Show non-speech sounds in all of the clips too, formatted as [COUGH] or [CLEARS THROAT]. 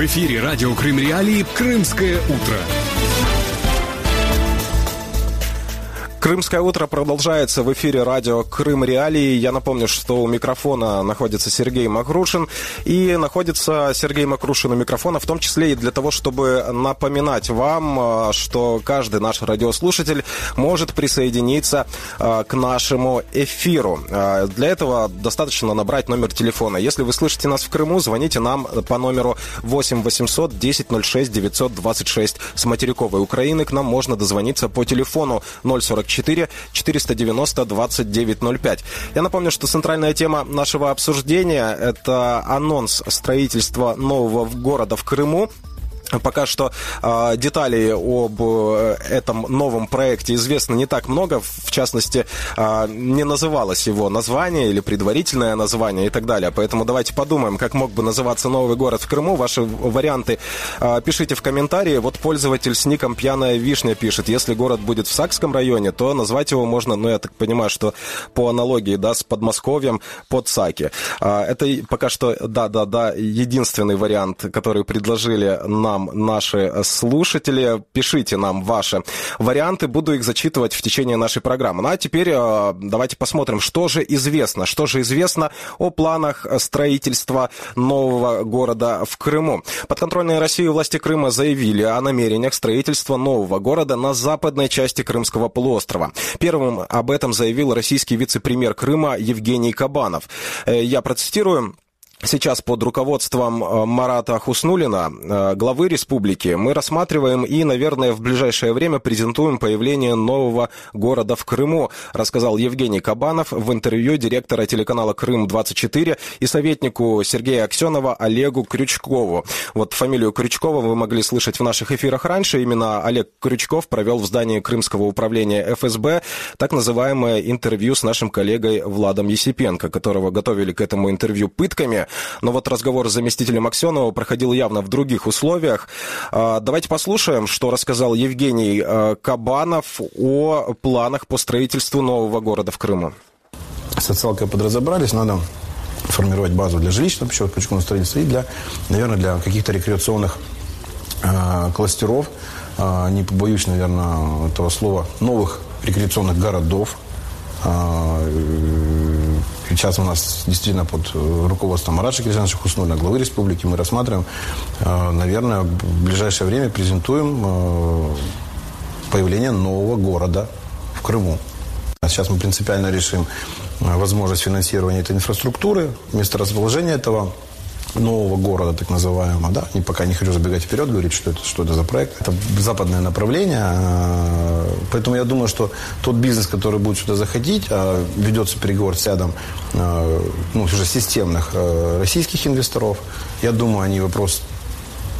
В эфире радио Крым Реалии «Крымское утро». Крымское утро продолжается в эфире радио Крым Реалии. Я напомню, что у микрофона находится Сергей Макрушин. И находится Сергей Макрушин у микрофона, в том числе и для того, чтобы напоминать вам, э, что каждый наш радиослушатель может присоединиться э, к нашему эфиру. Э, для этого достаточно набрать номер телефона. Если вы слышите нас в Крыму, звоните нам по номеру 8 800 10 06 926. С материковой Украины к нам можно дозвониться по телефону 044 4 490 2905. Я напомню, что центральная тема нашего обсуждения – это анонс строительства нового города в Крыму. Пока что э, деталей об э, этом новом проекте известно не так много. В частности, э, не называлось его название или предварительное название и так далее. Поэтому давайте подумаем, как мог бы называться новый город в Крыму. Ваши варианты э, пишите в комментарии. Вот пользователь с ником «Пьяная вишня» пишет, если город будет в Сакском районе, то назвать его можно, ну, я так понимаю, что по аналогии, да, с Подмосковьем под Саки. Э, это пока что, да-да-да, единственный вариант, который предложили нам нам наши слушатели. Пишите нам ваши варианты, буду их зачитывать в течение нашей программы. Ну а теперь э, давайте посмотрим, что же известно, что же известно о планах строительства нового города в Крыму. Подконтрольные России власти Крыма заявили о намерениях строительства нового города на западной части Крымского полуострова. Первым об этом заявил российский вице-премьер Крыма Евгений Кабанов. Э, я процитирую. Сейчас под руководством э, Марата Хуснулина, э, главы республики, мы рассматриваем и, наверное, в ближайшее время презентуем появление нового города в Крыму, рассказал Евгений Кабанов в интервью директора телеканала «Крым-24» и советнику Сергея Аксенова Олегу Крючкову. Вот фамилию Крючкова вы могли слышать в наших эфирах раньше. Именно Олег Крючков провел в здании Крымского управления ФСБ так называемое интервью с нашим коллегой Владом Есипенко, которого готовили к этому интервью пытками. Но вот разговор с заместителем Аксенова проходил явно в других условиях. А, давайте послушаем, что рассказал Евгений а, Кабанов о планах по строительству нового города в Крыму. Социалкой подразобрались, надо формировать базу для жилищного пищевого строительства и для, наверное, для каких-то рекреационных э, кластеров, э, не побоюсь, наверное, этого слова, новых рекреационных городов, Сейчас у нас действительно под э, руководством Мараша Кирсановича Хуснулина, главы республики, мы рассматриваем, э, наверное, в ближайшее время презентуем э, появление нового города в Крыму. Сейчас мы принципиально решим возможность финансирования этой инфраструктуры, место расположения этого нового города, так называемого, да, и пока не хочу забегать вперед, говорить, что это, что это за проект. Это западное направление, а, поэтому я думаю, что тот бизнес, который будет сюда заходить, а, ведется переговор с рядом а, ну, уже системных российских инвесторов, я думаю, они вопрос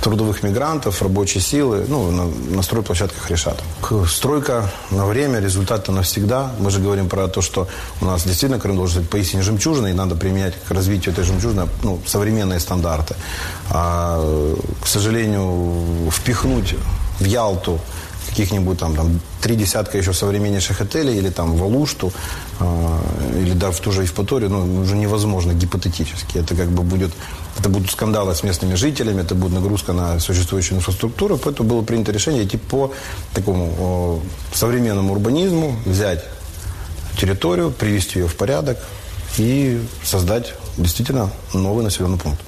трудовых мигрантов, рабочей силы, ну, на, на стройплощадках решат. Стройка на время, результаты навсегда. Мы же говорим про то, что у нас действительно Крым должен быть поистине жемчужиной, и надо применять к развитию этой жемчужины ну, современные стандарты. А, к сожалению, впихнуть в Ялту каких-нибудь там, там три десятка еще современнейших отелей или там в Алушту э, или даже в ту же Евпаторию, ну, уже невозможно гипотетически. Это как бы будет, это будут скандалы с местными жителями, это будет нагрузка на существующую инфраструктуру, поэтому было принято решение идти по такому э, современному урбанизму, взять территорию, привести ее в порядок и создать действительно новый населенный пункт.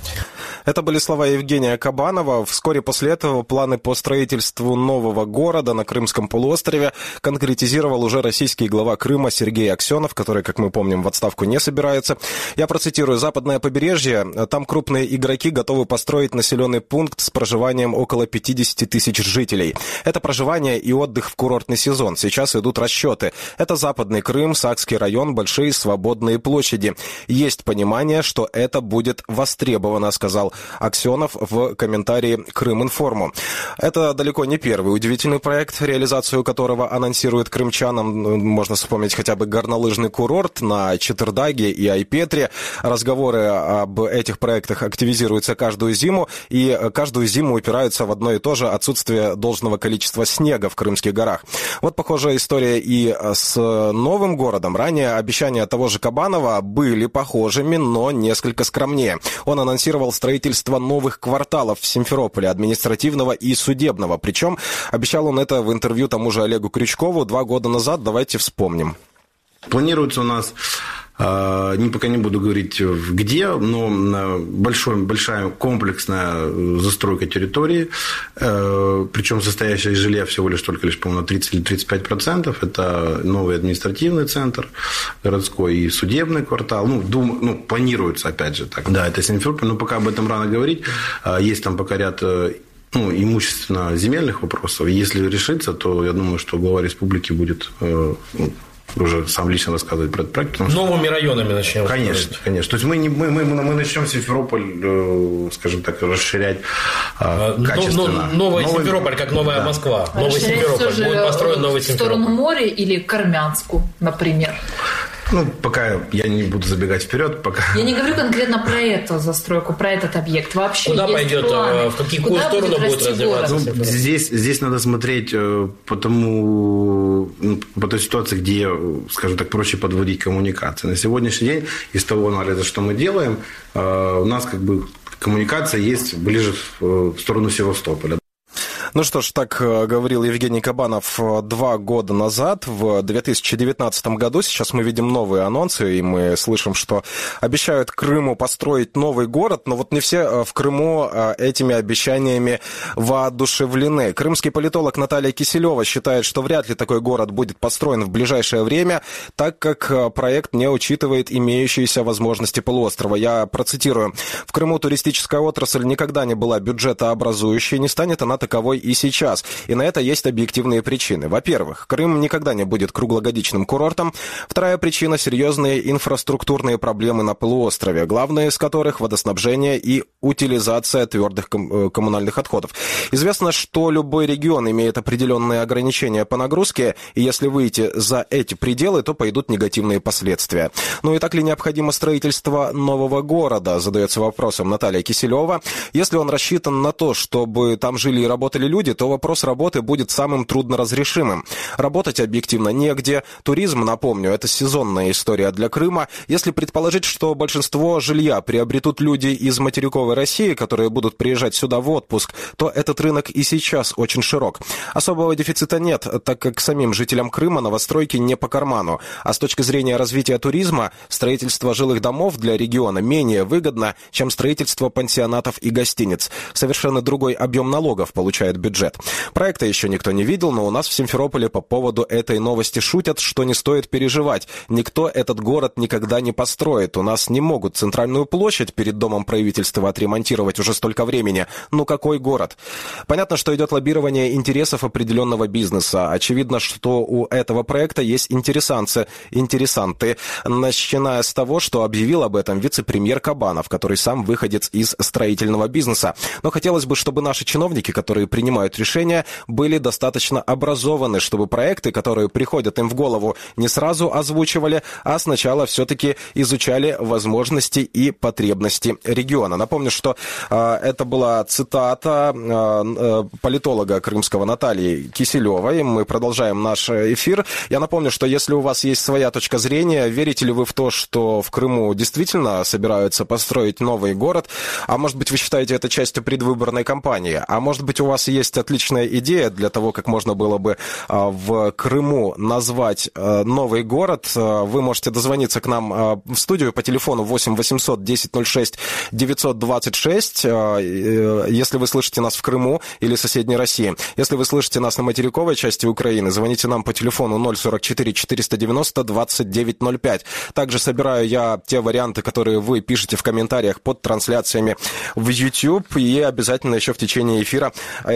Это были слова Евгения Кабанова. Вскоре после этого планы по строительству нового города на Крымском полуострове конкретизировал уже российский глава Крыма Сергей Аксенов, который, как мы помним, в отставку не собирается. Я процитирую. «Западное побережье. Там крупные игроки готовы построить населенный пункт с проживанием около 50 тысяч жителей. Это проживание и отдых в курортный сезон. Сейчас идут расчеты. Это Западный Крым, Сакский район, большие свободные площади. Есть понимание, что это будет востребовано, сказал Аксенов в комментарии Крым-Информу. Это далеко не первый удивительный проект, реализацию которого анонсирует крымчанам. Ну, можно вспомнить хотя бы горнолыжный курорт на Четырдаге и Айпетре. Разговоры об этих проектах активизируются каждую зиму, и каждую зиму упираются в одно и то же отсутствие должного количества снега в Крымских горах. Вот похожая история и с новым городом. Ранее обещания того же Кабанова были похожими, но несколько скромнее. Он анонсировал строительство строительства новых кварталов в Симферополе, административного и судебного. Причем обещал он это в интервью тому же Олегу Крючкову два года назад. Давайте вспомним. Планируется у нас не, пока не буду говорить где, но большой, большая комплексная застройка территории, э, причем состоящая из жилья всего лишь только лишь, по-моему, на 30 или 35 процентов. Это новый административный центр городской и судебный квартал. Ну, дум, ну, планируется, опять же, так. Да, это Симферополь, но пока об этом рано говорить. А, есть там пока ряд э, ну, имущественно-земельных вопросов. Если решится, то я думаю, что глава республики будет э, ну, уже сам лично рассказывать про этот проект. Новыми районами начнем. Конечно, сказать. конечно. То есть мы, не, мы, мы, мы начнем Симферополь, э, скажем так, расширять э, но, качественно. Но, новый, новый Симферополь, как новая да. Москва. Новый Симферополь. Будет построен новый Симферополь. В сторону моря или Кармянску, например. Ну, пока я не буду забегать вперед, пока... Я не говорю конкретно про эту застройку, про этот объект. Вообще Куда пойдет, планы? Э, в какую Куда сторону будет, будет развиваться? Ну, здесь, здесь надо смотреть э, по тому, ну, по той ситуации, где, скажем так, проще подводить коммуникации. На сегодняшний день из того анализа, что мы делаем, э, у нас как бы коммуникация есть ближе в сторону Севастополя. Ну что ж, так э, говорил Евгений Кабанов э, два года назад, в 2019 году. Сейчас мы видим новые анонсы, и мы слышим, что обещают Крыму построить новый город, но вот не все э, в Крыму этими обещаниями воодушевлены. Крымский политолог Наталья Киселева считает, что вряд ли такой город будет построен в ближайшее время, так как проект не учитывает имеющиеся возможности полуострова. Я процитирую. В Крыму туристическая отрасль никогда не была бюджетообразующей, не станет она таковой и сейчас. И на это есть объективные причины. Во-первых, Крым никогда не будет круглогодичным курортом. Вторая причина – серьезные инфраструктурные проблемы на полуострове, главные из которых – водоснабжение и утилизация твердых ком- э, коммунальных отходов. Известно, что любой регион имеет определенные ограничения по нагрузке, и если выйти за эти пределы, то пойдут негативные последствия. Ну и так ли необходимо строительство нового города, задается вопросом Наталья Киселева. Если он рассчитан на то, чтобы там жили и работали люди, то вопрос работы будет самым трудноразрешимым. Работать объективно негде. Туризм, напомню, это сезонная история для Крыма. Если предположить, что большинство жилья приобретут люди из материковой России, которые будут приезжать сюда в отпуск, то этот рынок и сейчас очень широк. Особого дефицита нет, так как самим жителям Крыма новостройки не по карману. А с точки зрения развития туризма, строительство жилых домов для региона менее выгодно, чем строительство пансионатов и гостиниц. Совершенно другой объем налогов получает бюджет. Проекта еще никто не видел, но у нас в Симферополе по поводу этой новости шутят, что не стоит переживать. Никто этот город никогда не построит. У нас не могут центральную площадь перед домом правительства отремонтировать уже столько времени. Ну какой город? Понятно, что идет лоббирование интересов определенного бизнеса. Очевидно, что у этого проекта есть интересанцы, интересанты, начиная с того, что объявил об этом вице-премьер Кабанов, который сам выходец из строительного бизнеса. Но хотелось бы, чтобы наши чиновники, которые принимают принимают решения, были достаточно образованы, чтобы проекты, которые приходят им в голову, не сразу озвучивали, а сначала все-таки изучали возможности и потребности региона. Напомню, что э, это была цитата э, политолога крымского Натальи Киселевой. Мы продолжаем наш эфир. Я напомню, что если у вас есть своя точка зрения, верите ли вы в то, что в Крыму действительно собираются построить новый город, а может быть вы считаете это частью предвыборной кампании, а может быть у вас есть отличная идея для того, как можно было бы а, в Крыму назвать а, новый город. А, вы можете дозвониться к нам в студию по телефону 8 800 1006 926, если вы слышите нас в Крыму или соседней России. Если вы слышите нас на материковой части Украины, звоните нам по телефону 044 490 2905. Также собираю я те варианты, которые вы пишете в комментариях под трансляциями в YouTube, и обязательно еще в течение эфира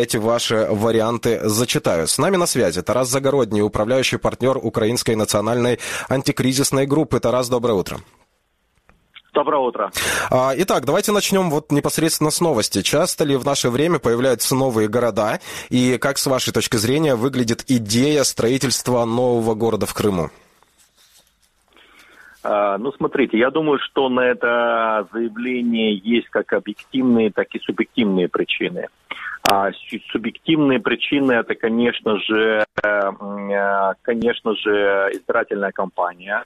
эти ваши варианты зачитаю. С нами на связи Тарас Загородний, управляющий партнер Украинской национальной антикризисной группы. Тарас, доброе утро. Доброе утро. А, итак, давайте начнем вот непосредственно с новости. Часто ли в наше время появляются новые города? И как, с вашей точки зрения, выглядит идея строительства нового города в Крыму? А, ну, смотрите, я думаю, что на это заявление есть как объективные, так и субъективные причины. А субъективные причины это, конечно же, э, конечно же, избирательная кампания.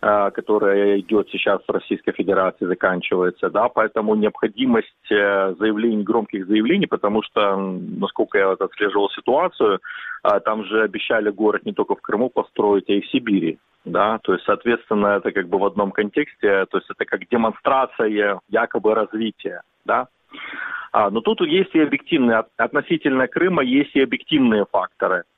Э, которая идет сейчас в Российской Федерации, заканчивается, да, поэтому необходимость э, заявлений, громких заявлений, потому что, насколько я вот отслеживал ситуацию, э, там же обещали город не только в Крыму построить, а и в Сибири, да, то есть, соответственно, это как бы в одном контексте, то есть это как демонстрация якобы развития, да, а, но тут есть и объективные, относительно Крыма есть и объективные факторы –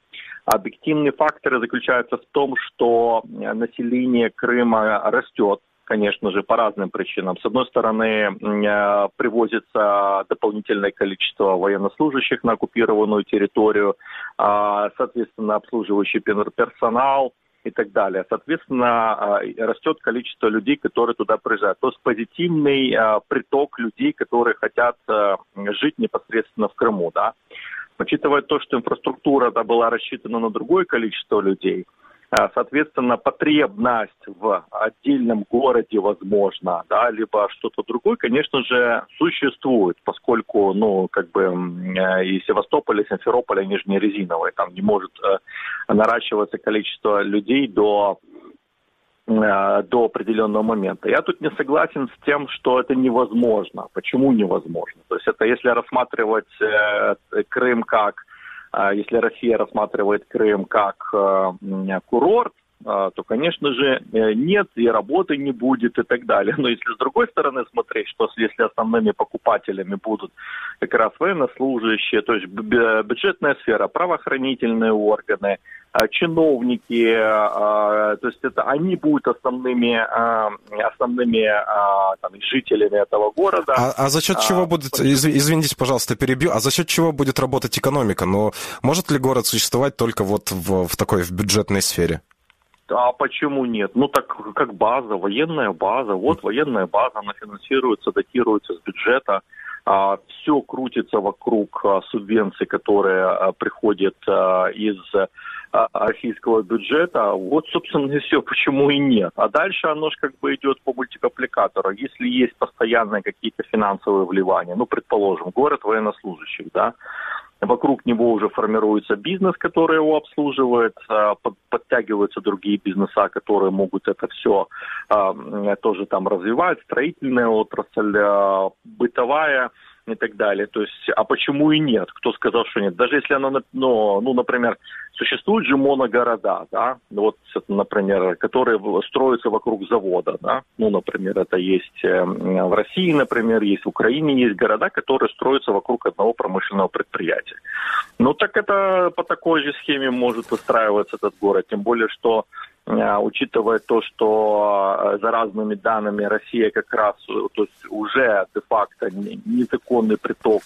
Объективные факторы заключаются в том, что э, население Крыма растет, конечно же, по разным причинам. С одной стороны, э, привозится дополнительное количество военнослужащих на оккупированную территорию, а, соответственно, обслуживающий персонал и так далее. Соответственно, э, растет количество людей, которые туда приезжают. То есть позитивный приток людей, которые хотят жить непосредственно в Крыму. Да? Учитывая то, что инфраструктура да, была рассчитана на другое количество людей, а, Соответственно, потребность в отдельном городе, возможно, да, либо что-то другое, конечно же, существует, поскольку, ну, как бы э, и Севастополь, и Симферополь, они же не резиновые, там не может э, наращиваться количество людей до Э, до определенного момента. Я тут не согласен с тем, что это невозможно. Почему невозможно? То есть это если рассматривать э, Крым как, если Россия рассматривает Крым как э, курорт, то, конечно же, э, нет и работы не будет и так далее. Но если с другой стороны смотреть, что если основными покупателями будут как раз военнослужащие, то есть бюджетная сфера, правоохранительные органы, Э, чиновники, э, то есть это они будут основными, основными там, жителями этого города. А, а за счет чего будет, извините, пожалуйста, перебью, а за счет чего будет работать экономика? Ну, может ли город существовать только вот в, в такой в бюджетной сфере? А почему нет? Ну так как база, военная база. Вот военная база, она финансируется, датируется с бюджета. А, все крутится вокруг а, субвенций, которые а, приходят а, из а, российского бюджета. Вот, собственно, и все, почему и нет. А дальше оно же как бы идет по мультипликатору. Если есть постоянные какие-то финансовые вливания, ну, предположим, город военнослужащих, да, вокруг него уже формируется бизнес, который его обслуживает, а, подтягиваются другие бизнеса, которые могут это все а, тоже там развивать, строительная отрасль, бытовая, и так далее. То есть, а почему и нет? Кто сказал, что нет? Даже если она, ну, ну например, существуют же моногорода, да, вот, например, которые строятся вокруг завода, да, ну, например, это есть э, в России, например, есть в Украине, есть города, которые строятся вокруг одного промышленного предприятия. Ну, так это по такой же схеме может выстраиваться этот город, тем более, что учитывая то, что э, за разными данными Россия как раз э, то есть уже де-факто незаконный приток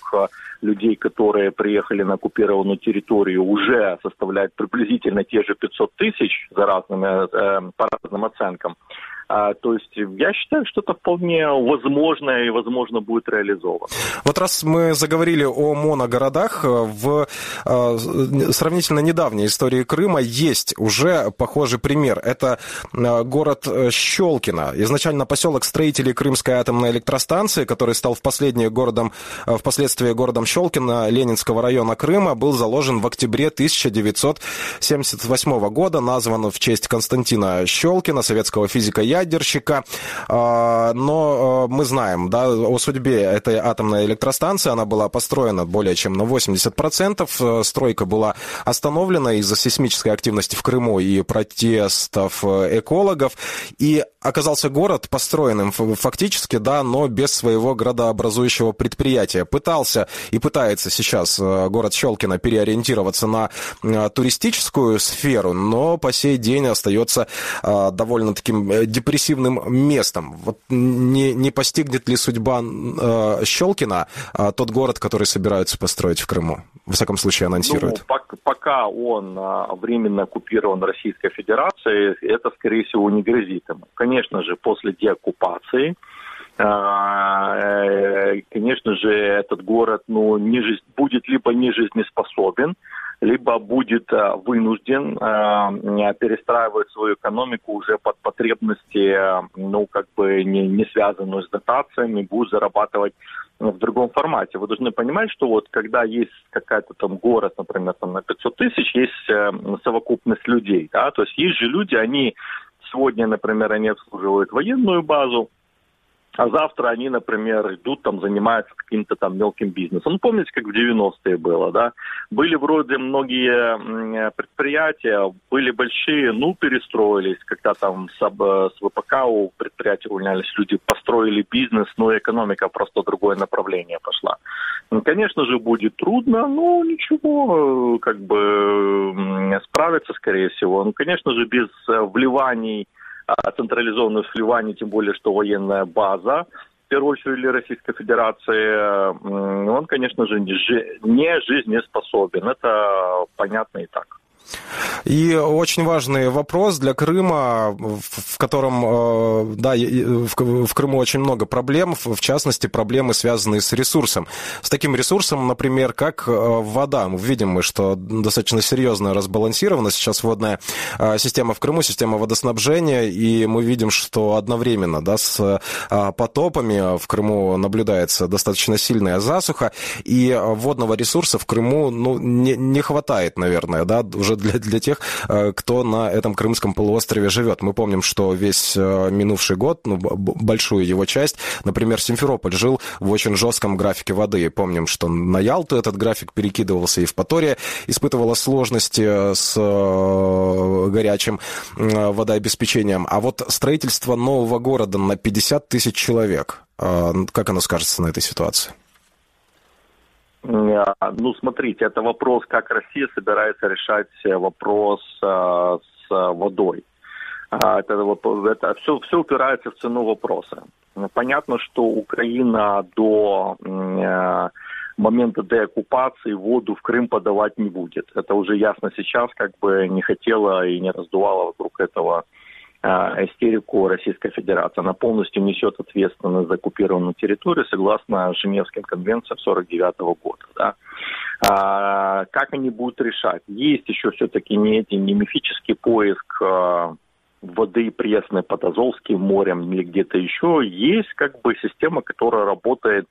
людей, которые приехали на оккупированную территорию, уже составляет приблизительно те же 500 тысяч за разными, по разным оценкам. А, то есть я считаю, что это вполне возможно и, возможно, будет реализовано. Вот раз мы заговорили о моногородах, в э, сравнительно недавней истории Крыма есть уже похожий пример. Это э, город Щелкино. Изначально поселок строителей Крымской атомной электростанции, который стал в последние городом, э, впоследствии городом Щелкино Ленинского района Крыма, был заложен в октябре 1978 года, назван в честь Константина Щелкина, советского физика ядерщика. А, но а, мы знаем да, о судьбе этой атомной электростанции. Она была построена более чем на 80%. Э, стройка была остановлена из-за сейсмической активности в Крыму и протестов э, экологов. И оказался город построенным фактически, да, но без своего градообразующего предприятия. Пытался и пытается сейчас э, город Щелкино переориентироваться на туристическую сферу, но по сей день остается довольно таким депрессивным местом. Вот не, не постигнет ли судьба э, Щелкина э, тот город, который собираются построить в Крыму? В всяком случае, анонсируют. Ну, пока он э, временно оккупирован Российской Федерацией, это, скорее всего, не грозит ему. Конечно же, после деоккупации конечно же, этот город ну, не будет либо не жизнеспособен, либо будет э, вынужден э, перестраивать свою экономику уже под потребности, э, ну, как бы не, не связанную с дотациями, будет зарабатывать в другом формате. Вы должны понимать, что вот когда есть какая-то там город, например, там на 500 тысяч, есть совокупность людей, да, то есть есть же люди, они сегодня, например, они обслуживают военную базу, а завтра они, например, идут там, занимаются каким-то там мелким бизнесом. Ну, помните, как в 90-е было, да? Были вроде многие предприятия, были большие, ну, перестроились, когда там с, с ВПК у предприятий увольнялись люди, построили бизнес, но экономика просто другое направление пошла. Ну, конечно же, будет трудно, но ничего, как бы справиться, скорее всего. Ну, конечно же, без э, вливаний централизованных сливаний, тем более, что военная база, в первую очередь для Российской Федерации, он, конечно же, не жизнеспособен. Это понятно и так. И очень важный вопрос для Крыма, в котором, э, да, в Крыму очень много проблем, в частности, проблемы, связанные с ресурсом. С таким ресурсом, например, как э, вода. Мы видим, мы, что достаточно серьезно разбалансирована сейчас водная э, система в Крыму, система водоснабжения, и мы видим, что одновременно да, с потопами в Крыму наблюдается достаточно сильная засуха, и водного ресурса в Крыму ну, не, не хватает, наверное, да, уже для, для тех, э, кто на этом Крымском полуострове живет. Мы помним, что весь э, минувший год, ну, большую его часть, например, Симферополь жил в очень жестком графике воды. Помним, что на Ялту этот график перекидывался, и Евпатория испытывала сложности с э, горячим водообеспечением. А вот строительство нового города на 50 тысяч человек, как оно скажется на этой ситуации? А, ну, смотрите, это вопрос, как Россия собирается решать э, вопрос а, с водой. А, это, это все, все упирается в цену вопроса. Понятно, что Украина до момента деоккупации воду в Крым подавать не будет. Это уже ясно сейчас, как бы не хотела и не раздувала вокруг этого Э, истерику Российской Федерации. Она полностью несет ответственность за оккупированную территорию согласно Женевским конвенциям 49 года. Да. А, как они будут решать? Есть еще все-таки не, эти, не мифический поиск а, воды пресной под Азовским морем или где-то еще. Есть как бы система, которая работает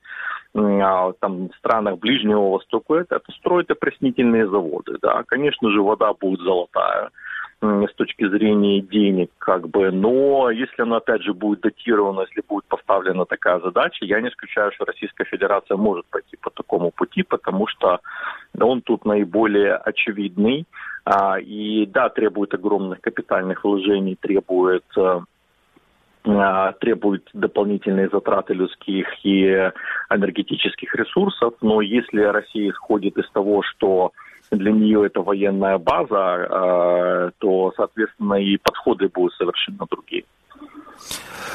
а, там, в странах Ближнего Востока. Это, это строят опреснительные заводы. Да. Конечно же, вода будет золотая с точки зрения денег, как бы, но если оно, опять же, будет датировано, если будет поставлена такая задача, я не исключаю, что Российская Федерация может пойти по такому пути, потому что он тут наиболее очевидный, а, и, да, требует огромных капитальных вложений, требует э, а, требует дополнительные затраты людских и энергетических ресурсов, но если Россия исходит из того, что для нее это военная база, а, то, соответственно, и подходы будут совершенно другие.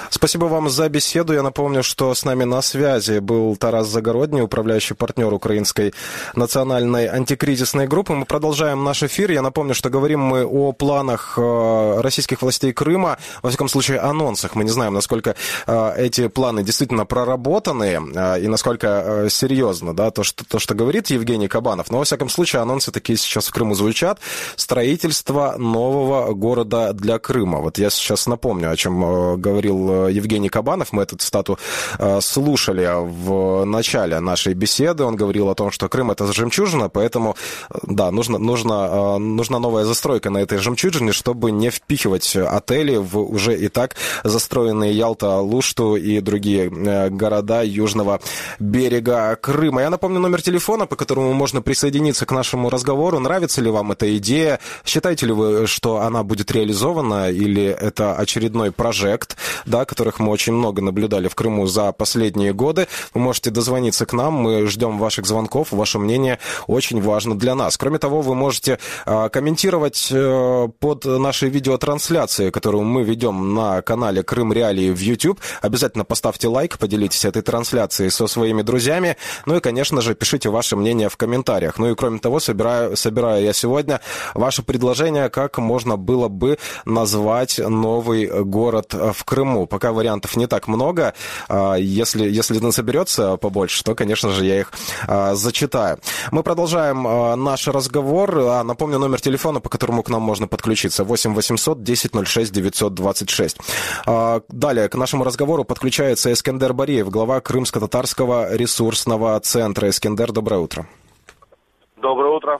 Спасибо вам за беседу. Я напомню, что с нами на связи был Тарас Загородний, управляющий партнер Украинской национальной антикризисной группы. Мы продолжаем наш эфир. Я напомню, что говорим мы о планах э, российских властей Крыма, во всяком случае, анонсах. Мы не знаем, насколько э, эти планы действительно проработаны э, и насколько серьезно да, то, что, то, что говорит Евгений Кабанов. Но, во всяком случае, анонсы такие сейчас в Крыму звучат. Строительство нового города для Крыма. Вот я сейчас напомню, о чем говорил Евгений Кабанов. Мы эту стату э, слушали в начале нашей беседы. Он говорил о том, что Крым это жемчужина, поэтому, э, да, нужно, нужно, э, нужна новая застройка на этой жемчужине, чтобы не впихивать отели в уже и так застроенные Ялта, Лушту и другие города южного берега Крыма. Я напомню номер телефона, по которому можно присоединиться к нашему разговору. Нравится ли вам эта идея? Считаете ли вы, что она будет реализована или это очередной прожект, да, которых мы очень много наблюдали в Крыму за последние годы. Вы можете дозвониться к нам, мы ждем ваших звонков, ваше мнение очень важно для нас. Кроме того, вы можете а, комментировать э, под нашей видеотрансляцией, которую мы ведем на канале Крым Реалии в YouTube. Обязательно поставьте лайк, поделитесь этой трансляцией со своими друзьями. Ну и, конечно же, пишите ваше мнение в комментариях. Ну и, кроме того, собираю, собираю я сегодня ваше предложение, как можно было бы назвать новый город в Крыму. Пока вариантов не так много. А, если, если насоберется побольше, то, конечно же, я их а, зачитаю. Мы продолжаем а, наш разговор. Напомню номер телефона, по которому к нам можно подключиться. 8 800 10 06 926. Далее к нашему разговору подключается Эскендер Бариев, глава Крымско-Татарского ресурсного центра. Эскендер, доброе утро. Доброе утро.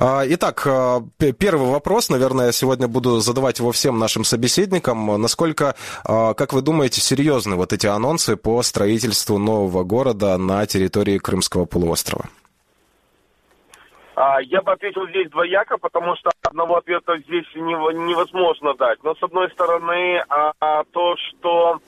А, итак, а, первый вопрос, наверное, я сегодня буду задавать его всем нашим собеседникам. Насколько, а, как вы думаете, серьезны вот эти анонсы по строительству нового города на территории Крымского полуострова? Я бы ответил здесь двояко, потому что одного ответа здесь невозможно дать. Но, с одной стороны, то, что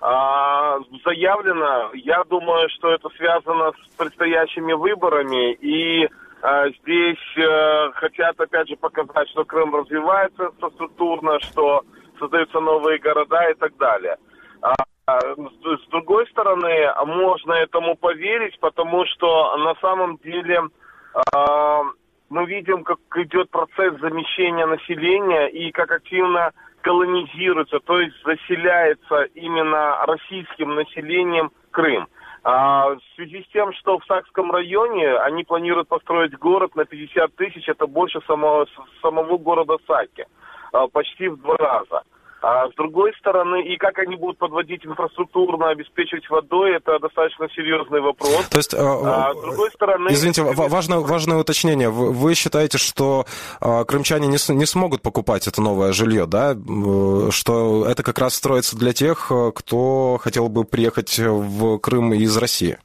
заявлено, я думаю, что это связано с предстоящими выборами и здесь э, хотят, опять же, показать, что Крым развивается инфраструктурно, что создаются новые города и так далее. А, с другой стороны, можно этому поверить, потому что на самом деле а, мы видим, как идет процесс замещения населения и как активно колонизируется, то есть заселяется именно российским населением Крым. А, в связи с тем, что в Сакском районе они планируют построить город на 50 тысяч, это больше самого, самого города Саки, а, почти в два раза. А с другой стороны, и как они будут подводить инфраструктурно, обеспечивать водой, это достаточно серьезный вопрос. То есть, а, с другой стороны... Извините, важное, важное уточнение. Вы, вы считаете, что а, крымчане не, не смогут покупать это новое жилье, да? Что это как раз строится для тех, кто хотел бы приехать в Крым из России?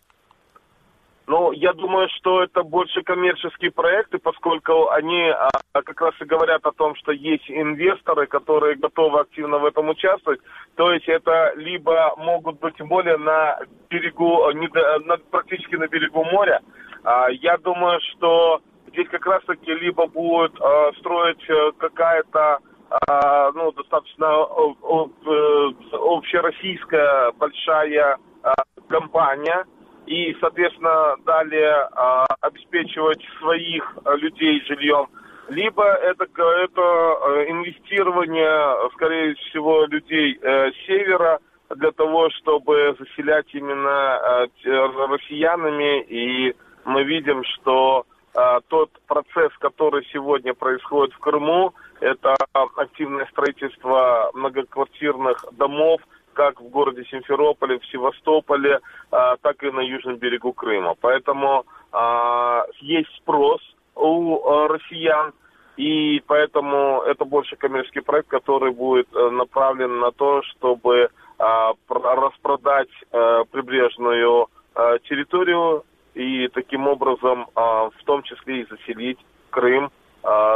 Ну, я думаю, что это больше коммерческие проекты, поскольку они а, как раз и говорят о том, что есть инвесторы, которые готовы активно в этом участвовать. То есть это либо могут быть более на берегу, не, на, практически на берегу моря. А, я думаю, что здесь как раз-таки либо будет а, строить э, какая-то а, ну, достаточно э, общероссийская большая а, компания, и, соответственно, далее а, обеспечивать своих а, людей жильем, либо это, это а, инвестирование, скорее всего, людей э, севера для того, чтобы заселять именно э, россиянами. И мы видим, что э, тот процесс, который сегодня происходит в Крыму, это активное строительство многоквартирных домов – как в городе Симферополе, в Севастополе, а, так и на южном берегу Крыма. Поэтому а, есть спрос у а, россиян, и поэтому это больше коммерческий проект, который будет а, направлен на то, чтобы распродать а, прибрежную а, территорию и таким образом в том числе и заселить Крым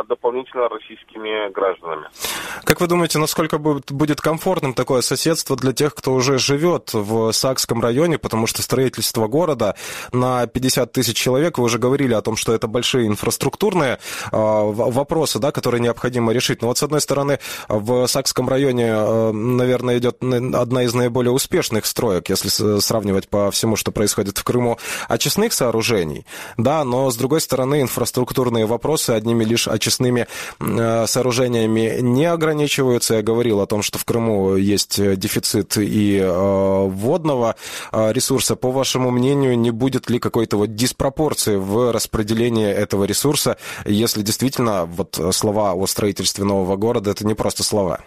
дополнительно российскими гражданами. Как вы думаете, насколько будет комфортным такое соседство для тех, кто уже живет в Сакском районе, потому что строительство города на 50 тысяч человек, вы уже говорили о том, что это большие инфраструктурные а, вопросы, да, которые необходимо решить. Но вот с одной стороны, в Сакском районе, а, наверное, идет одна из наиболее успешных строек, если сравнивать по всему, что происходит в Крыму, очистных сооружений, да, но с другой стороны, инфраструктурные вопросы одними лишь лишь очистными э, сооружениями не ограничиваются. Я говорил о том, что в Крыму есть дефицит и э, водного э, ресурса. По вашему мнению, не будет ли какой-то вот диспропорции в распределении этого ресурса, если действительно вот слова о строительстве нового города это не просто слова?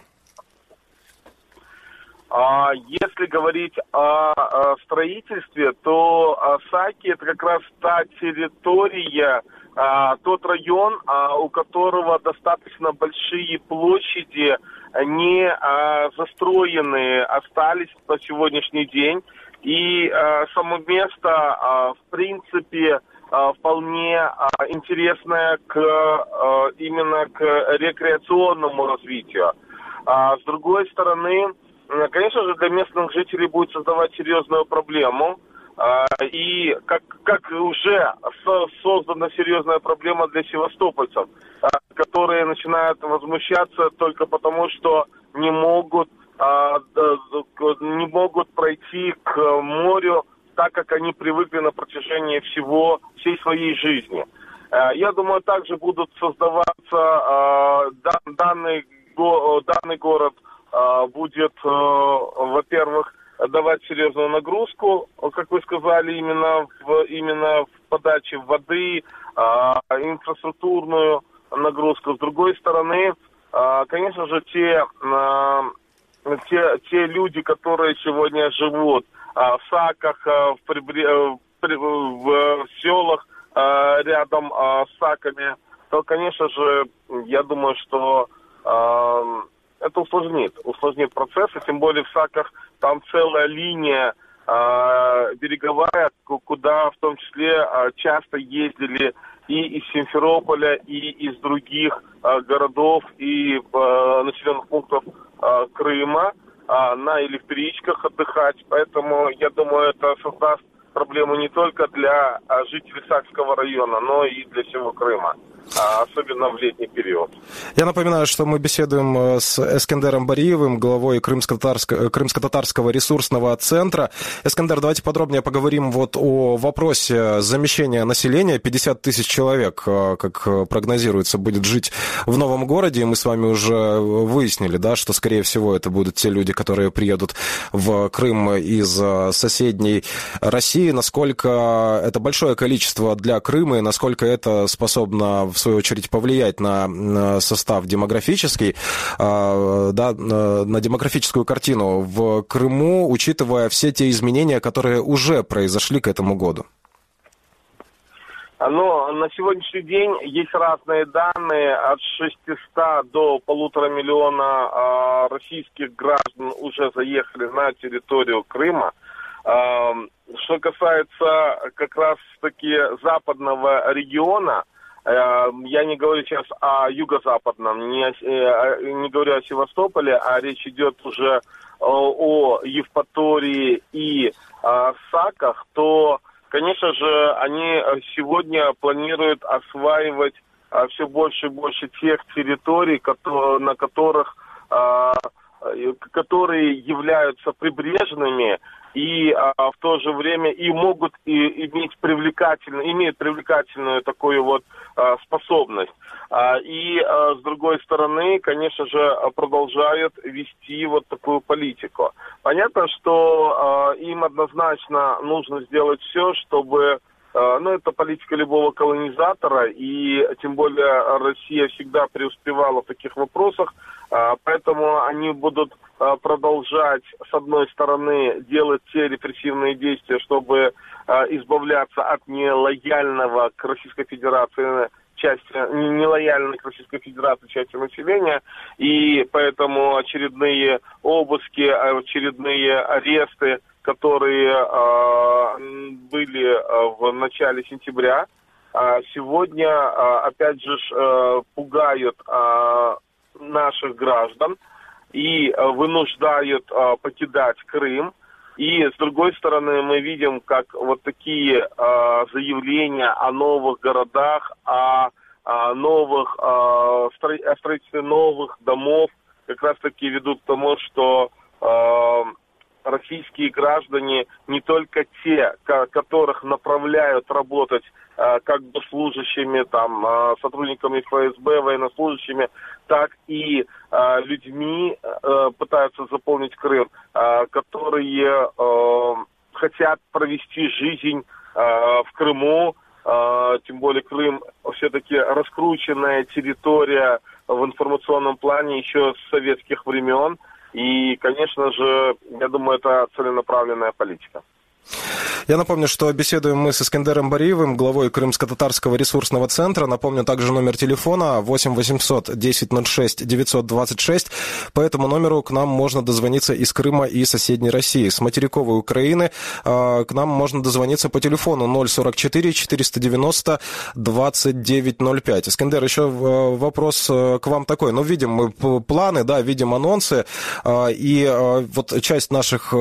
А если говорить о строительстве, то Саки это как раз та территория, а, тот район, а, у которого достаточно большие площади, не а, застроенные остались по сегодняшний день. И а, само место, а, в принципе, а, вполне а, интересное к, а, именно к рекреационному развитию. А, с другой стороны, конечно же, для местных жителей будет создавать серьезную проблему – и как, как уже создана серьезная проблема для севастопольцев, а, которые начинают возмущаться только потому, что не могут, а, не могут пройти к морю так, как они привыкли на протяжении всего, всей своей жизни. Я думаю, также будут создаваться данный, данный город будет, во-первых, давать серьезную нагрузку, как вы сказали, именно в, именно в подаче воды, а, инфраструктурную нагрузку. С другой стороны, а, конечно же, те, а, те, те люди, которые сегодня живут а, в Саках, а, в, прибре... в, в селах рядом с САКами, то, конечно же, я думаю, что это усложнит, усложнит процесс, и тем более в САКах там целая линия береговая, куда в том числе часто ездили и из Симферополя, и из других городов и населенных пунктов Крыма на электричках отдыхать. Поэтому, я думаю, это создаст проблему не только для жителей Сакского района, но и для всего Крыма. А особенно в летний период. Я напоминаю, что мы беседуем э, с Эскендером Бариевым, главой Крымско-Татарского, э, Крымско-Татарского ресурсного центра. Эскендер, давайте подробнее поговорим вот о вопросе замещения населения. 50 тысяч человек, э, как прогнозируется, будет жить в новом городе. И мы с вами уже выяснили, да, что, скорее всего, это будут те люди, которые приедут в Крым из соседней России. Насколько это большое количество для Крыма и насколько это способно в свою очередь, повлиять на состав демографический, а, да, на демографическую картину в Крыму, учитывая все те изменения, которые уже произошли к этому году? Но на сегодняшний день есть разные данные. От 600 до полутора миллиона э, российских граждан уже заехали на территорию Крыма. Э, что касается как раз-таки западного региона, я не говорю сейчас о юго-западном, не, э, не говорю о Севастополе, а речь идет уже о Евпатории и о Саках, то, конечно же, они сегодня планируют осваивать э, все больше и больше тех территорий, на которых э, которые являются прибрежными и а, в то же время и могут и, иметь привлекательную, имеют привлекательную такую вот а, способность. А, и а, с другой стороны, конечно же, продолжают вести вот такую политику. Понятно, что а, им однозначно нужно сделать все, чтобы а, ну, это политика любого колонизатора, и тем более Россия всегда преуспевала в таких вопросах, а, поэтому они будут а, продолжать, с одной стороны, делать те репрессивные действия, чтобы избавляться от нелояльного к Российской Федерации части, нелояльной к Российской Федерации части населения, и поэтому очередные обыски, очередные аресты, которые э, были э, в начале сентября, э, сегодня, опять же, э, пугают наших граждан и вынуждают покидать Крым. И с другой стороны, мы видим, как вот такие заявления о новых городах, о, новых о строительстве новых домов как раз таки ведут к тому, что российские граждане не только те, которых направляют работать э, как служащими, там, э, сотрудниками ФСБ, военнослужащими, так и э, людьми пытаются заполнить Крым, которые хотят провести жизнь в Крыму, тем более Крым все-таки раскрученная территория в информационном плане еще с советских времен – и, конечно же, я думаю, это целенаправленная политика. Я напомню, что беседуем мы с Искандером Бариевым, главой Крымско-Татарского ресурсного центра. Напомню также номер телефона 8 800 1006 926. По этому номеру к нам можно дозвониться из Крыма и соседней России. С материковой Украины а, к нам можно дозвониться по телефону 044 490 2905. Искандер, еще э, вопрос э, к вам такой. Ну, видим мы планы, да, видим анонсы, а, и э, вот часть наших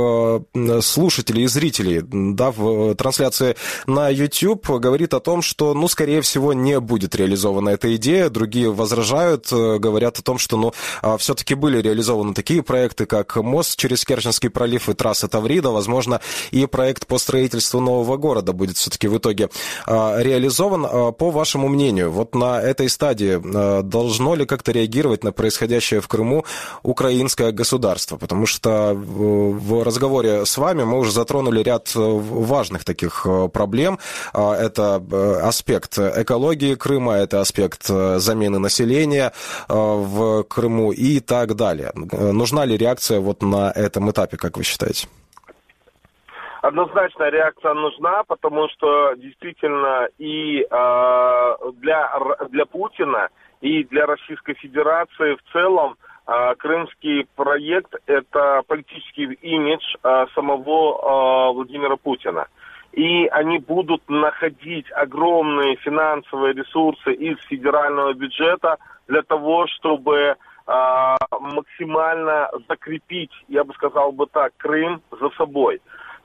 слушателей и зрителей, да, в трансляции на YouTube говорит о том, что, ну, скорее всего, не будет реализована эта идея. Другие возражают, э, говорят о том, что, ну, а, все-таки были реализованы такие проекты, как мост через Керченский пролив и трасса Таврида. Возможно, и проект по строительству нового города будет все-таки в итоге а, реализован. А, по вашему мнению, вот на этой стадии должно ли как-то реагировать на происходящее в Крыму украинское государство? Потому что в разговоре с вами мы уже затронули ряд важных таких э, проблем. А, это э, аспект экологии Крыма, это аспект э, замены населения в Крыму и так далее. Нужна ли реакция вот на этом этапе, как вы считаете? однозначно реакция нужна, потому что действительно и э, для, для Путина, и для Российской Федерации в целом крымский проект – это политический имидж э, самого э, Владимира Путина. И они будут находить огромные финансовые ресурсы из федерального бюджета для того, чтобы максимально закрепить, я бы сказал бы так, Крым за собой.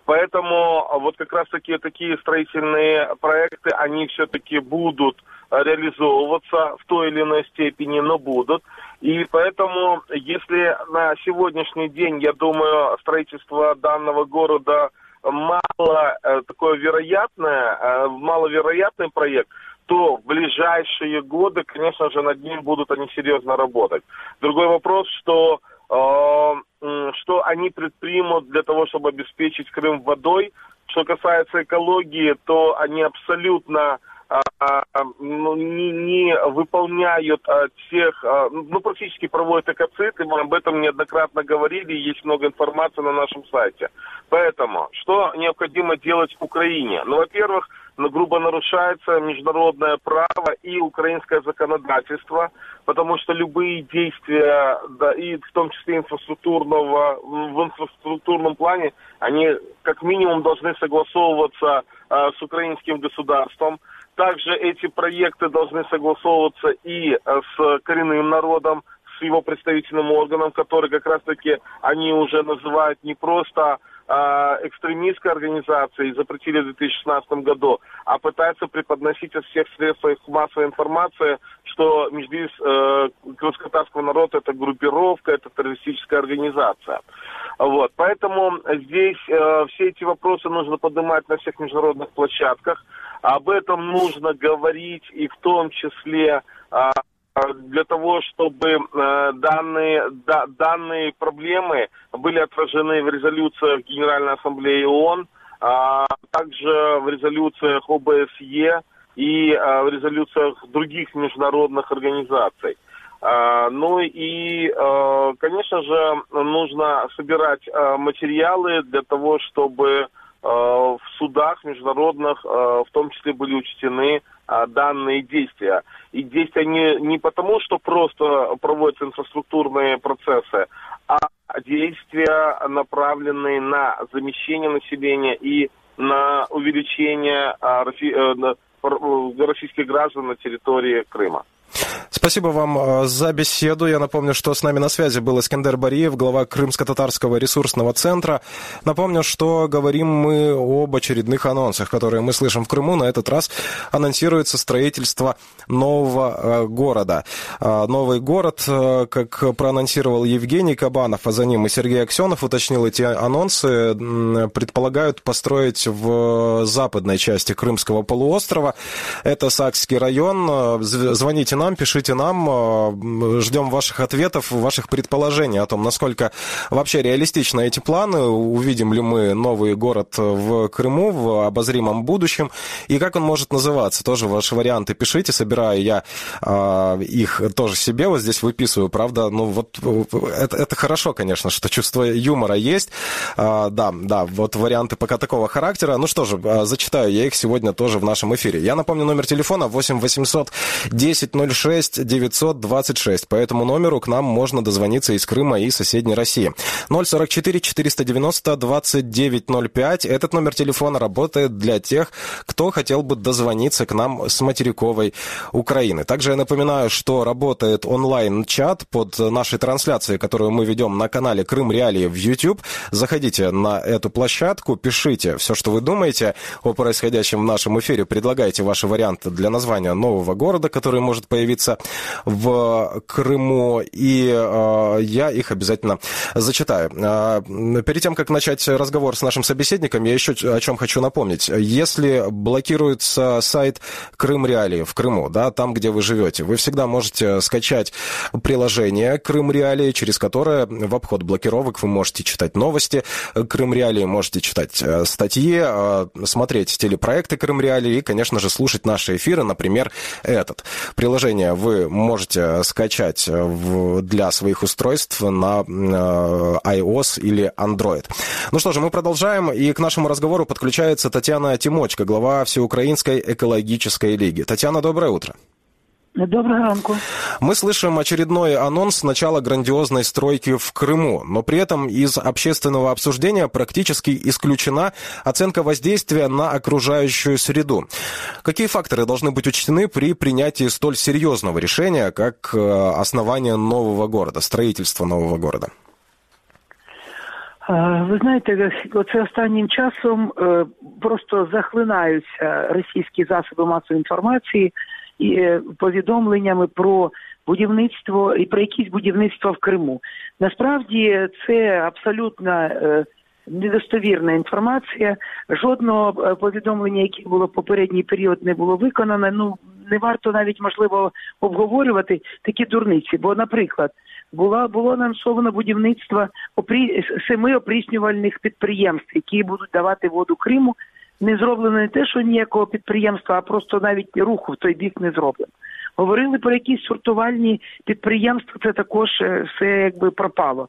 Поэтому а, вот как раз таки такие строительные проекты, они все-таки будут реализовываться в той или иной степени, но будут. И поэтому, если на сегодняшний день, я думаю, строительство данного города мало э, такое вероятное, э, маловероятный проект, то в ближайшие годы, конечно же, над ним будут они серьезно работать. Другой вопрос, что что они предпримут для того, чтобы обеспечить Крым водой. Что касается экологии, то они абсолютно а, ну, не, не выполняют а, ну, практически проводят экоциты, мы об этом неоднократно говорили, есть много информации на нашем сайте. Поэтому, что необходимо делать Украине? Ну, во-первых, грубо нарушается международное право и украинское законодательство, потому что любые действия, да, и в том числе инфраструктурного, в инфраструктурном плане, они как минимум должны согласовываться э, с украинским государством. Также эти проекты должны согласовываться и э, с коренным народом, с его представительным органом, который как раз-таки они уже называют не просто а, экстремистской организации запретили в 2016 году, а пытаются преподносить от всех средств массовой информации, что Междис э, крымско народ это группировка, это террористическая организация. Вот. Поэтому здесь э, все эти вопросы нужно поднимать на всех международных площадках. Об этом нужно говорить и в том числе э, для того, чтобы э, данные, да, данные проблемы были отражены в резолюциях Генеральной Ассамблеи ООН, а также в резолюциях ОБСЕ и а, в резолюциях других международных организаций. А, ну и, а, конечно же, нужно собирать а, материалы для того, чтобы в судах международных в том числе были учтены данные действия. И действия не, не потому, что просто проводятся инфраструктурные процессы, а действия, направленные на замещение населения и на увеличение э, российских граждан на территории Крыма. Спасибо вам э, за беседу. Я напомню, что с нами на связи был Искандер Бариев, глава Крымско-Татарского ресурсного центра. Напомню, что говорим мы об очередных анонсах, которые мы слышим в Крыму. На этот раз анонсируется строительство нового э, города. Э, новый город, как проанонсировал Евгений Кабанов, а за ним и Сергей Аксенов уточнил эти анонсы, предполагают построить в западной части Крымского полуострова. Это Сакский район. Звоните нам, пишите нам, э, ждем ваших ответов, ваших предположений о том, насколько вообще реалистичны эти планы, увидим ли мы новый город в Крыму в обозримом будущем, и как он может называться. Тоже ваши варианты пишите, собираю я э, их тоже себе, вот здесь выписываю, правда, ну вот это, это хорошо, конечно, что чувство юмора есть. Э, да, да, вот варианты пока такого характера. Ну что же, э, зачитаю я их сегодня тоже в нашем эфире. Я напомню номер телефона 8 800 10 06 926. По этому номеру к нам можно дозвониться из Крыма и соседней России. 044 490 2905. Этот номер телефона работает для тех, кто хотел бы дозвониться к нам с материковой Украины. Также я напоминаю, что работает онлайн-чат под нашей трансляцией, которую мы ведем на канале Крым Реалии в YouTube. Заходите на эту площадку, пишите все, что вы думаете о происходящем в нашем эфире, предлагайте ваши варианты для названия нового города, который может появиться в Крыму, и э, я их обязательно зачитаю. Э, перед тем, как начать разговор с нашим собеседником, я еще о чем хочу напомнить. Если блокируется сайт Крым Реалии в Крыму, да, там, где вы живете, вы всегда можете скачать приложение Крым Реалии, через которое в обход блокировок вы можете читать новости Крым Реалии, можете читать э, статьи, смотреть телепроекты Крым Реалии и, конечно же, слушать наши эфиры, например, этот. Приложение вы можете скачать для своих устройств на iOS или Android. Ну что же, мы продолжаем, и к нашему разговору подключается Татьяна Тимочка, глава Всеукраинской экологической лиги. Татьяна, доброе утро. Доброго ранку. Мы слышим очередной анонс начала грандиозной стройки в Крыму, но при этом из общественного обсуждения практически исключена оценка воздействия на окружающую среду. Какие факторы должны быть учтены при принятии столь серьезного решения, как э, основание нового города, строительство нового города? Ви знаєте, оце останнім часом просто захлинаються російські засоби масової інформації і повідомленнями про будівництво і про якісь будівництва в Криму. Насправді це абсолютно недостовірна інформація. Жодного повідомлення, яке було в попередній період, не було виконано. Ну не варто навіть можливо обговорювати такі дурниці. Бо, наприклад, була було анонсовано будівництво опрі... семи опріснювальних підприємств, які будуть давати воду Криму. Не зроблено не те, що ніякого підприємства, а просто навіть руху в той бік не зроблено. Говорили про якісь сортувальні підприємства, це також все якби пропало.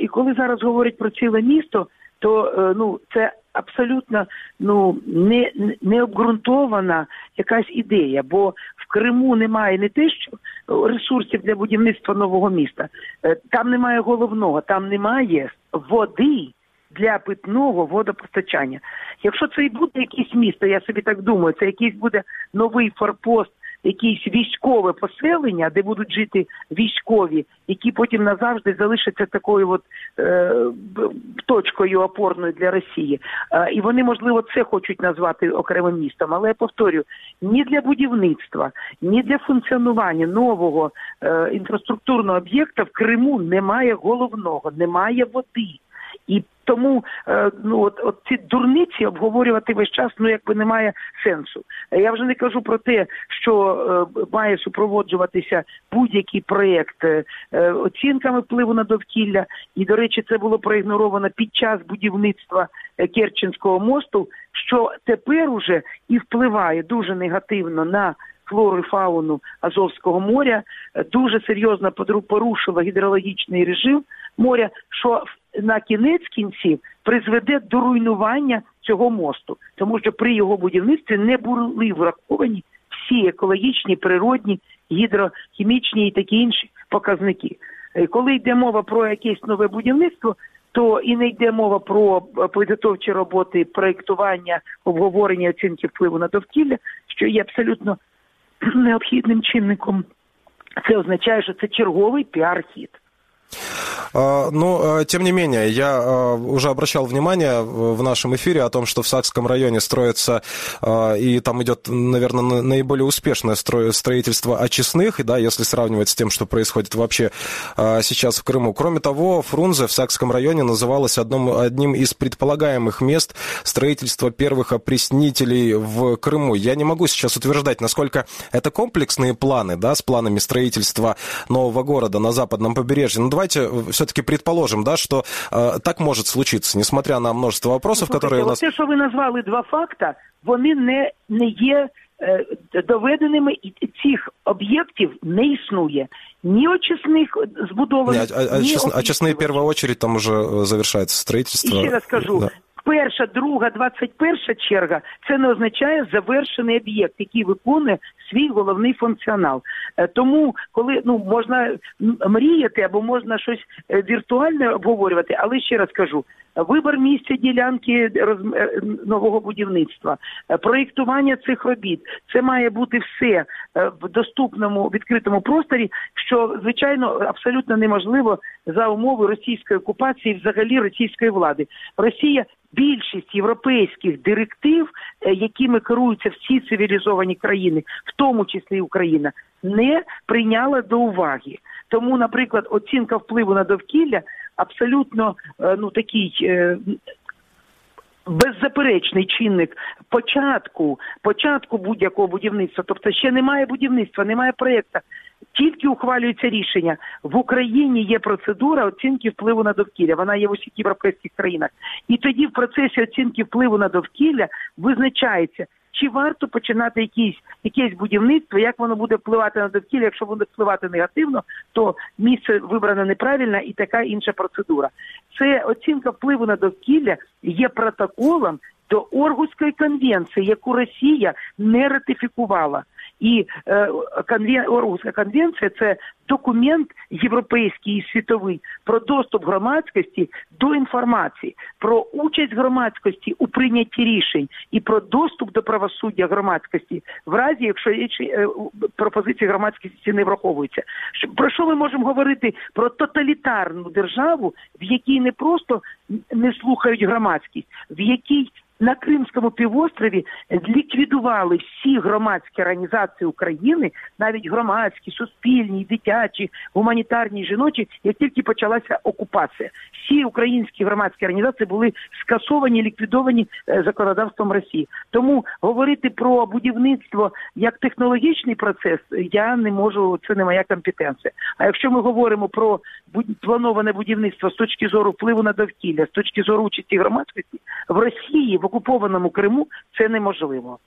І коли зараз говорять про ціле місто, то ну це абсолютно ну не не обґрунтована якась ідея, бо в Криму немає не те, що ресурсів для будівництва нового міста, там немає головного, там немає води. Для питного водопостачання. Якщо це і буде якесь місто, я собі так думаю, це якийсь буде новий форпост якесь військове поселення, де будуть жити військові, які потім назавжди залишаться такою от е, точкою опорною для Росії. Е, і вони, можливо, це хочуть назвати окремим містом. Але я повторюю, ні для будівництва, ні для функціонування нового е, інфраструктурного об'єкта в Криму немає головного, немає води. І тому ну от, от ці дурниці обговорювати весь час ну якби немає сенсу. Я вже не кажу про те, що е, має супроводжуватися будь-який проєкт е, оцінками впливу на довкілля. І, до речі, це було проігноровано під час будівництва Керченського мосту, що тепер уже і впливає дуже негативно на флору і фауну Азовського моря, дуже серйозно порушило гідрологічний режим моря, що на кінець кінців призведе до руйнування цього мосту, тому що при його будівництві не були враховані всі екологічні, природні, гідрохімічні і такі інші показники. Коли йде мова про якесь нове будівництво, то і не йде мова про підготовчі роботи, проєктування, обговорення оцінки впливу на довкілля, що є абсолютно [CLEARS THROAT] необхідним чинником. Це означає, що це черговий піар-хід. Но, ну, тем не менее, я уже обращал внимание в нашем эфире о том, что в Сакском районе строится, и там идет, наверное, наиболее успешное строительство очистных, да, если сравнивать с тем, что происходит вообще сейчас в Крыму. Кроме того, Фрунзе в Сакском районе называлось одним, одним из предполагаемых мест строительства первых опреснителей в Крыму. Я не могу сейчас утверждать, насколько это комплексные планы, да, с планами строительства нового города на западном побережье. Но давайте все-таки предположим, да, что э, так может случиться, несмотря на множество вопросов, ну, которые у нас... Те, що ви назвали два факта, вони не, не є е, доведеними, і цих об'єктів не існує. Ні очисних збудованих, не, а, а, ні очисные, очисные в первую очередь там уже э, завершается строительство. І ще раз скажу, да. Перша, друга, двадцять перша черга це не означає завершений об'єкт, який виконує свій головний функціонал. Тому, коли ну можна мріяти або можна щось віртуальне обговорювати, але ще раз кажу. Вибор місця ділянки роз... нового будівництва, проєктування цих робіт це має бути все в доступному відкритому просторі, що звичайно абсолютно неможливо за умови російської окупації, взагалі російської влади. Росія більшість європейських директив, якими керуються всі цивілізовані країни, в тому числі Україна, не прийняла до уваги. Тому, наприклад, оцінка впливу на довкілля абсолютно ну такий. Беззаперечний чинник початку початку будь-якого будівництва, тобто ще немає будівництва, немає проєкту, тільки ухвалюється рішення в Україні. Є процедура оцінки впливу на довкілля. Вона є в усіх європейських країнах, і тоді в процесі оцінки впливу на довкілля визначається, чи варто починати якісь якесь будівництво, як воно буде впливати на довкілля, якщо буде впливати негативно, то місце вибране неправильно і така інша процедура. Це оцінка впливу на довкілля є протоколом до Оргуської конвенції, яку Росія не ратифікувала. І е, конвен... Оргуська конвенція це документ європейський і світовий про доступ громадськості до інформації, про участь громадськості у прийнятті рішень і про доступ до правосуддя громадськості, в разі якщо е, пропозиції громадськості не враховуються. Про що ми можемо говорити про тоталітарну державу, в якій не просто не слухають громадськість, в якій на Кримському півострові ліквідували всі громадські організації України, навіть громадські, суспільні, дитячі, гуманітарні, жіночі, як тільки почалася окупація. Всі українські громадські організації були скасовані, ліквідовані е, законодавством Росії. Тому говорити про будівництво як технологічний процес я не можу. Це не моя компетенція. А якщо ми говоримо про плановане будівництво з точки зору впливу на довкілля, з точки зору участі громадськості в Росії в окупованому Криму це неможливо.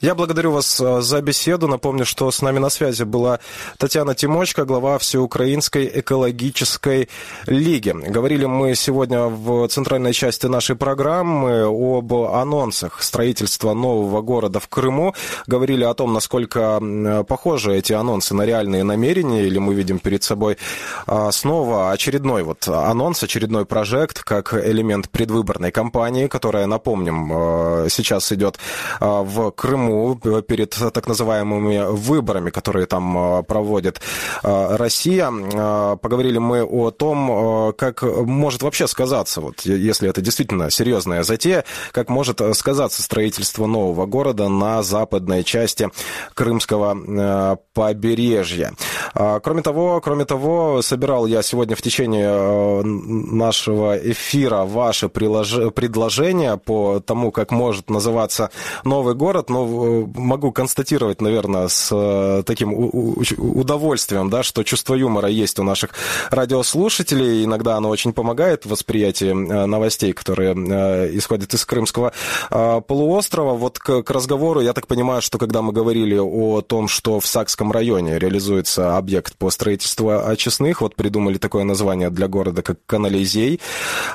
Я благодарю вас э, за беседу. Напомню, что с нами на связи была Татьяна Тимочка, глава Всеукраинской экологической лиги. Говорили мы сегодня в центральной части нашей программы об анонсах строительства нового города в Крыму. Говорили о том, насколько похожи эти анонсы на реальные намерения, или мы видим перед собой а, снова очередной вот анонс, очередной прожект, как элемент предвыборной кампании, которая, напомним, э, сейчас идет а, в Крыму Крыму перед так называемыми выборами, которые там э, проводит э, Россия. Э, поговорили мы о том, как может вообще сказаться, вот, если это действительно серьезная затея, как может сказаться строительство нового города на западной части Крымского побережья. Кроме того, кроме того, собирал я сегодня в течение нашего эфира ваши предложения по тому, как может называться новый город. Но могу констатировать, наверное, с э, таким удовольствием, да, что чувство юмора есть у наших радиослушателей. Иногда оно очень помогает в восприятии э, новостей, которые э, исходят из Крымского полуострова. Вот к, к разговору, я так понимаю, что когда мы говорили о том, что в Сакском районе реализуется объект по строительству очистных, вот придумали такое название для города, как Канализей.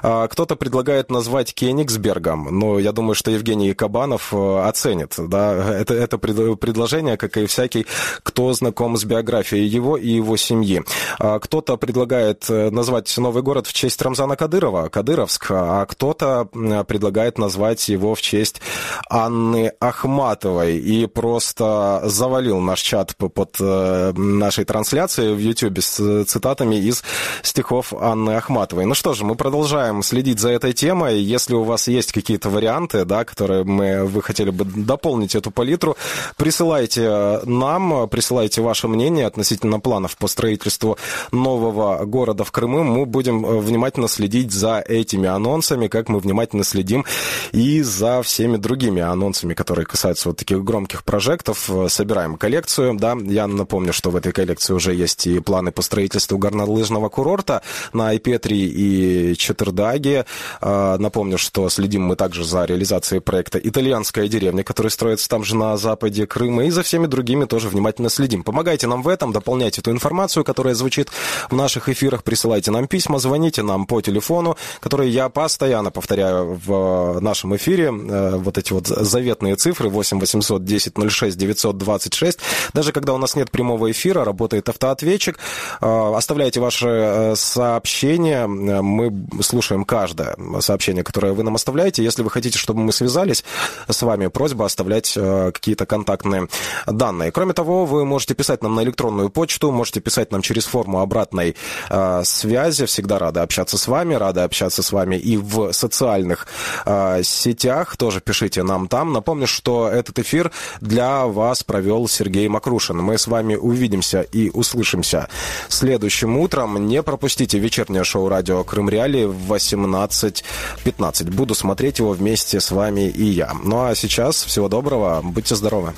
Кто-то предлагает назвать Кенигсбергом, но я думаю, что Евгений Кабанов оценит, да, это, это предложение, как и всякий, кто знаком с биографией его и его семьи. А кто-то предлагает э, назвать новый город в честь Рамзана Кадырова, Кадыровск, а кто-то предлагает назвать его в честь Анны Ахматовой. И просто завалил наш чат под э, нашей трансляцией в YouTube с цитатами из стихов Анны Ахматовой. Ну что же, мы продолжаем следить за этой темой. Если у вас есть какие-то варианты, да, которые мы, вы хотели бы дополнить эту палитру. Присылайте э, нам, присылайте ваше мнение относительно планов по строительству нового города в Крыму. Мы будем э, внимательно следить за этими анонсами, как мы внимательно следим и за всеми другими анонсами, которые касаются вот таких громких прожектов. Собираем коллекцию, да. Я напомню, что в этой коллекции уже есть и планы по строительству горнолыжного курорта на Айпетри и Четырдаге. Э, напомню, что следим мы также за реализацией проекта «Итальянская деревня», который строится там же на западе Крыма, и за всеми другими тоже внимательно следим. Помогайте нам в этом, дополняйте эту информацию, которая звучит в наших эфирах, присылайте нам письма, звоните нам по телефону, который я постоянно повторяю в нашем эфире, э, вот эти вот заветные цифры 8 800 10 06 926. Даже когда у нас нет прямого эфира, работает автоответчик. Э, оставляйте ваши э, сообщения, мы слушаем каждое сообщение, которое вы нам оставляете. Если вы хотите, чтобы мы связались с вами, просьба оставлять Э, какие-то контактные данные. Кроме того, вы можете писать нам на электронную почту, можете писать нам через форму обратной э, связи. Всегда рады общаться с вами, рады общаться с вами и в социальных э, сетях. Тоже пишите нам там. Напомню, что этот эфир для вас провел Сергей Макрушин. Мы с вами увидимся и услышимся следующим утром. Не пропустите вечернее шоу радио Крым Реали в 18.15. Буду смотреть его вместе с вами и я. Ну а сейчас всего доброго. Будьте здоровы.